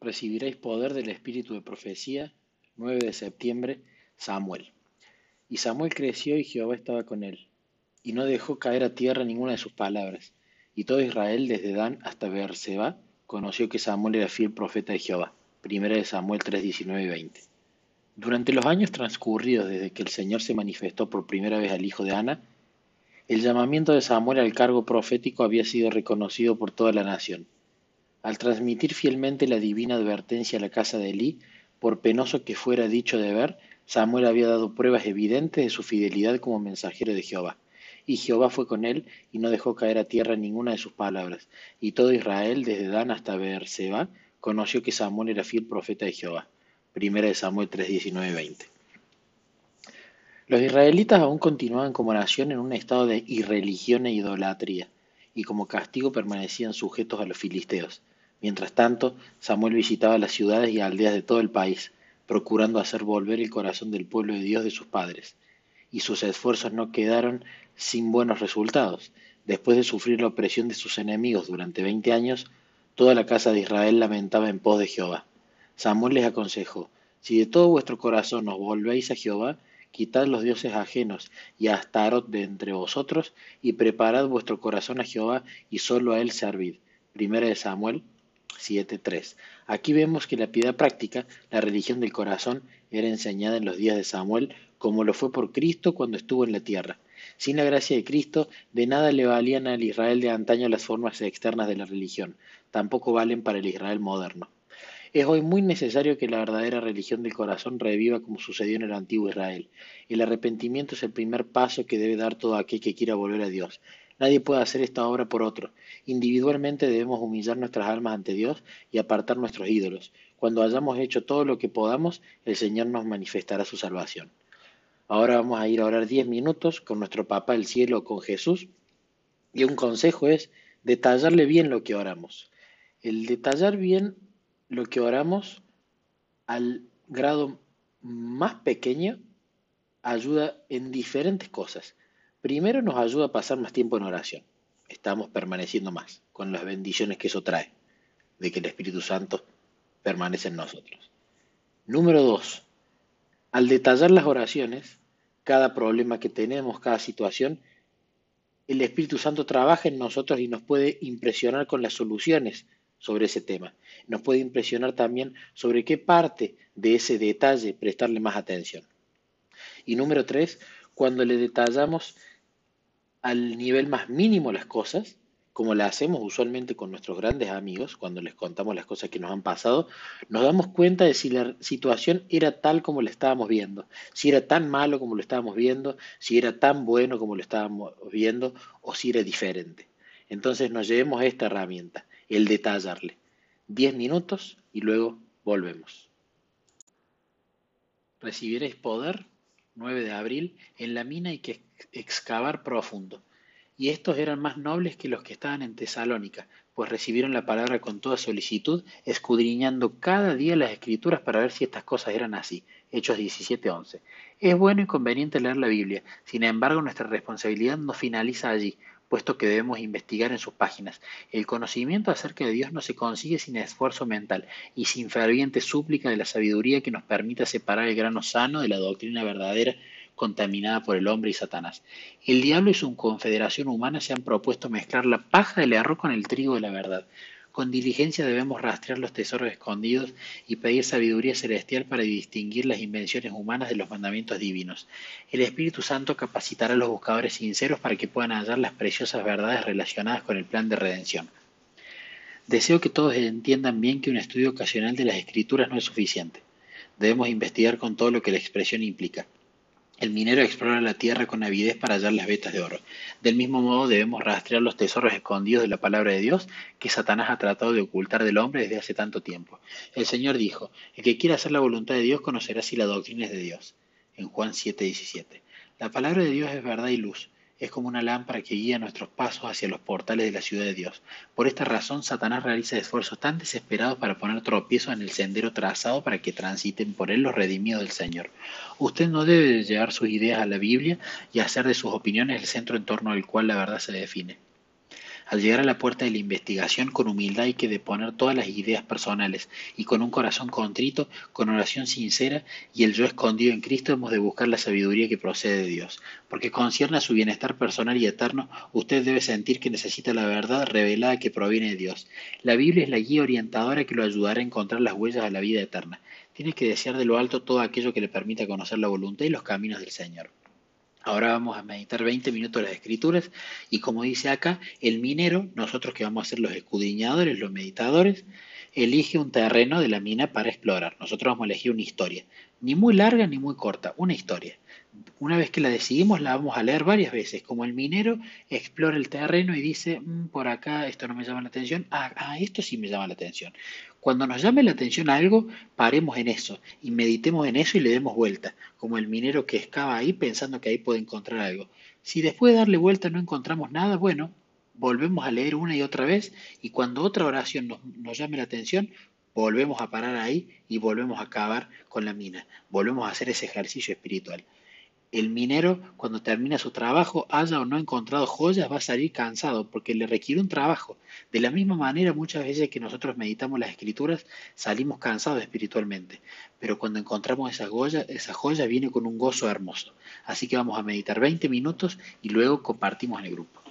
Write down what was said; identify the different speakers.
Speaker 1: recibiréis poder del Espíritu de profecía, 9 de septiembre, Samuel. Y Samuel creció y Jehová estaba con él, y no dejó caer a tierra ninguna de sus palabras. Y todo Israel, desde Dan hasta Beerseba, conoció que Samuel era fiel profeta de Jehová. Primera de Samuel 3, 19 y 20. Durante los años transcurridos desde que el Señor se manifestó por primera vez al hijo de Ana, el llamamiento de Samuel al cargo profético había sido reconocido por toda la nación. Al transmitir fielmente la divina advertencia a la casa de Elí, por penoso que fuera dicho de ver, Samuel había dado pruebas evidentes de su fidelidad como mensajero de Jehová. Y Jehová fue con él y no dejó caer a tierra ninguna de sus palabras. Y todo Israel, desde Dan hasta Beerseba, conoció que Samuel era fiel profeta de Jehová. Primera de Samuel 3, 19, 20. Los israelitas aún continuaban como nación en un estado de irreligión e idolatría, y como castigo permanecían sujetos a los filisteos. Mientras tanto, Samuel visitaba las ciudades y aldeas de todo el país, procurando hacer volver el corazón del pueblo de Dios de sus padres. Y sus esfuerzos no quedaron sin buenos resultados. Después de sufrir la opresión de sus enemigos durante veinte años, toda la casa de Israel lamentaba en pos de Jehová. Samuel les aconsejó, si de todo vuestro corazón os volvéis a Jehová, quitad los dioses ajenos y a Astarot de entre vosotros, y preparad vuestro corazón a Jehová, y solo a él servid. Primera de Samuel 7.3. Aquí vemos que la piedad práctica, la religión del corazón, era enseñada en los días de Samuel como lo fue por Cristo cuando estuvo en la tierra. Sin la gracia de Cristo, de nada le valían al Israel de antaño las formas externas de la religión, tampoco valen para el Israel moderno. Es hoy muy necesario que la verdadera religión del corazón reviva como sucedió en el antiguo Israel. El arrepentimiento es el primer paso que debe dar todo aquel que quiera volver a Dios. Nadie puede hacer esta obra por otro. Individualmente debemos humillar nuestras almas ante Dios y apartar nuestros ídolos. Cuando hayamos hecho todo lo que podamos, el Señor nos manifestará su salvación. Ahora vamos a ir a orar diez minutos con nuestro Papá del Cielo, con Jesús. Y un consejo es detallarle bien lo que oramos. El detallar bien lo que oramos al grado más pequeño ayuda en diferentes cosas. Primero nos ayuda a pasar más tiempo en oración. Estamos permaneciendo más con las bendiciones que eso trae, de que el Espíritu Santo permanece en nosotros. Número dos, al detallar las oraciones, cada problema que tenemos, cada situación, el Espíritu Santo trabaja en nosotros y nos puede impresionar con las soluciones sobre ese tema. Nos puede impresionar también sobre qué parte de ese detalle prestarle más atención. Y número tres, cuando le detallamos al nivel más mínimo las cosas, como la hacemos usualmente con nuestros grandes amigos, cuando les contamos las cosas que nos han pasado, nos damos cuenta de si la situación era tal como la estábamos viendo, si era tan malo como lo estábamos viendo, si era tan bueno como lo estábamos viendo o si era diferente. Entonces nos llevemos esta herramienta, el detallarle. Diez minutos y luego volvemos. Recibiréis poder 9 de abril, en la mina hay que excavar profundo. Y estos eran más nobles que los que estaban en Tesalónica, pues recibieron la palabra con toda solicitud, escudriñando cada día las escrituras para ver si estas cosas eran así. Hechos 17:11. Es bueno y conveniente leer la Biblia, sin embargo nuestra responsabilidad no finaliza allí, puesto que debemos investigar en sus páginas. El conocimiento acerca de Dios no se consigue sin esfuerzo mental y sin ferviente súplica de la sabiduría que nos permita separar el grano sano de la doctrina verdadera contaminada por el hombre y Satanás. El diablo y su confederación humana se han propuesto mezclar la paja del error con el trigo de la verdad. Con diligencia debemos rastrear los tesoros escondidos y pedir sabiduría celestial para distinguir las invenciones humanas de los mandamientos divinos. El Espíritu Santo capacitará a los buscadores sinceros para que puedan hallar las preciosas verdades relacionadas con el plan de redención. Deseo que todos entiendan bien que un estudio ocasional de las escrituras no es suficiente. Debemos investigar con todo lo que la expresión implica. El minero explora la tierra con avidez para hallar las vetas de oro. Del mismo modo debemos rastrear los tesoros escondidos de la palabra de Dios que Satanás ha tratado de ocultar del hombre desde hace tanto tiempo. El Señor dijo, el que quiera hacer la voluntad de Dios conocerá si la doctrina es de Dios. En Juan 7:17. La palabra de Dios es verdad y luz es como una lámpara que guía nuestros pasos hacia los portales de la ciudad de Dios. Por esta razón, Satanás realiza esfuerzos tan desesperados para poner tropiezos en el sendero trazado para que transiten por él los redimidos del Señor. Usted no debe llevar sus ideas a la Biblia y hacer de sus opiniones el centro en torno al cual la verdad se define. Al llegar a la puerta de la investigación, con humildad hay que deponer todas las ideas personales y con un corazón contrito, con oración sincera y el yo escondido en Cristo hemos de buscar la sabiduría que procede de Dios. Porque concierne a su bienestar personal y eterno, usted debe sentir que necesita la verdad revelada que proviene de Dios. La Biblia es la guía orientadora que lo ayudará a encontrar las huellas a la vida eterna. Tiene que desear de lo alto todo aquello que le permita conocer la voluntad y los caminos del Señor. Ahora vamos a meditar 20 minutos las escrituras y como dice acá, el minero, nosotros que vamos a ser los escudriñadores, los meditadores, elige un terreno de la mina para explorar. Nosotros vamos a elegir una historia, ni muy larga ni muy corta, una historia. Una vez que la decidimos, la vamos a leer varias veces, como el minero explora el terreno y dice, mm, por acá esto no me llama la atención, ah, ah, esto sí me llama la atención. Cuando nos llame la atención algo, paremos en eso y meditemos en eso y le demos vuelta, como el minero que excava ahí pensando que ahí puede encontrar algo. Si después de darle vuelta no encontramos nada, bueno, volvemos a leer una y otra vez y cuando otra oración nos, nos llame la atención, volvemos a parar ahí y volvemos a acabar con la mina, volvemos a hacer ese ejercicio espiritual. El minero, cuando termina su trabajo, haya o no encontrado joyas, va a salir cansado porque le requiere un trabajo. De la misma manera, muchas veces que nosotros meditamos las escrituras, salimos cansados espiritualmente. Pero cuando encontramos esa joya, esa joya viene con un gozo hermoso. Así que vamos a meditar 20 minutos y luego compartimos en el grupo.